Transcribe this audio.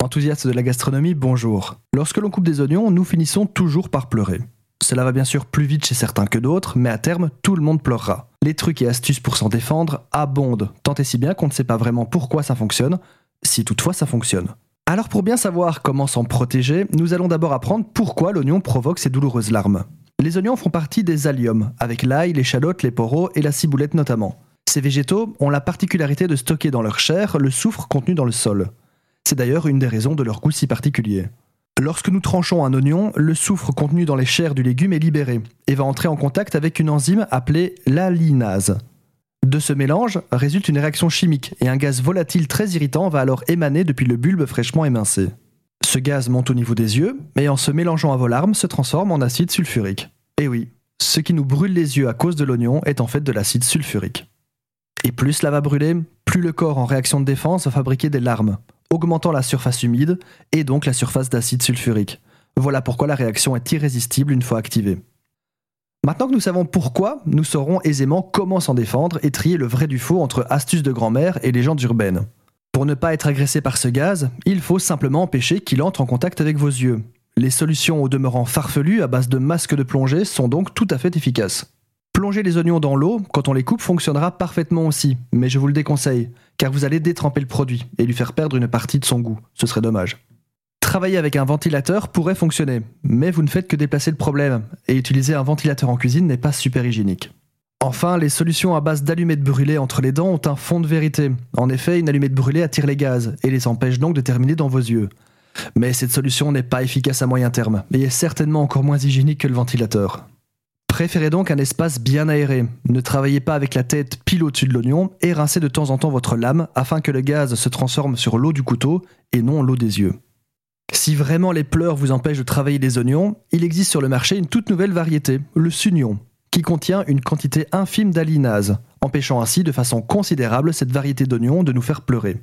Enthousiaste de la gastronomie, bonjour. Lorsque l'on coupe des oignons, nous finissons toujours par pleurer. Cela va bien sûr plus vite chez certains que d'autres, mais à terme, tout le monde pleurera. Les trucs et astuces pour s'en défendre abondent, tant et si bien qu'on ne sait pas vraiment pourquoi ça fonctionne, si toutefois ça fonctionne. Alors pour bien savoir comment s'en protéger, nous allons d'abord apprendre pourquoi l'oignon provoque ces douloureuses larmes. Les oignons font partie des alliums, avec l'ail, l'échalote, les poros et la ciboulette notamment. Ces végétaux ont la particularité de stocker dans leur chair le soufre contenu dans le sol. C'est d'ailleurs une des raisons de leur goût si particulier. Lorsque nous tranchons un oignon, le soufre contenu dans les chairs du légume est libéré et va entrer en contact avec une enzyme appelée l'alinase. De ce mélange résulte une réaction chimique et un gaz volatile très irritant va alors émaner depuis le bulbe fraîchement émincé. Ce gaz monte au niveau des yeux et en se mélangeant à vos larmes se transforme en acide sulfurique. Et oui, ce qui nous brûle les yeux à cause de l'oignon est en fait de l'acide sulfurique. Et plus cela va brûler, plus le corps en réaction de défense va fabriquer des larmes, augmentant la surface humide et donc la surface d'acide sulfurique. Voilà pourquoi la réaction est irrésistible une fois activée. Maintenant que nous savons pourquoi, nous saurons aisément comment s'en défendre et trier le vrai du faux entre astuces de grand-mère et légendes urbaines. Pour ne pas être agressé par ce gaz, il faut simplement empêcher qu'il entre en contact avec vos yeux. Les solutions au demeurant farfelues à base de masques de plongée sont donc tout à fait efficaces. Plonger les oignons dans l'eau, quand on les coupe, fonctionnera parfaitement aussi, mais je vous le déconseille, car vous allez détremper le produit et lui faire perdre une partie de son goût. Ce serait dommage. Travailler avec un ventilateur pourrait fonctionner, mais vous ne faites que déplacer le problème, et utiliser un ventilateur en cuisine n'est pas super hygiénique. Enfin, les solutions à base d'allumettes brûlées entre les dents ont un fond de vérité. En effet, une allumette brûlée attire les gaz, et les empêche donc de terminer dans vos yeux. Mais cette solution n'est pas efficace à moyen terme, et est certainement encore moins hygiénique que le ventilateur. Préférez donc un espace bien aéré. Ne travaillez pas avec la tête pile au-dessus de l'oignon et rincez de temps en temps votre lame afin que le gaz se transforme sur l'eau du couteau et non l'eau des yeux. Si vraiment les pleurs vous empêchent de travailler les oignons, il existe sur le marché une toute nouvelle variété, le sunion, qui contient une quantité infime d'alinase, empêchant ainsi de façon considérable cette variété d'oignons de nous faire pleurer.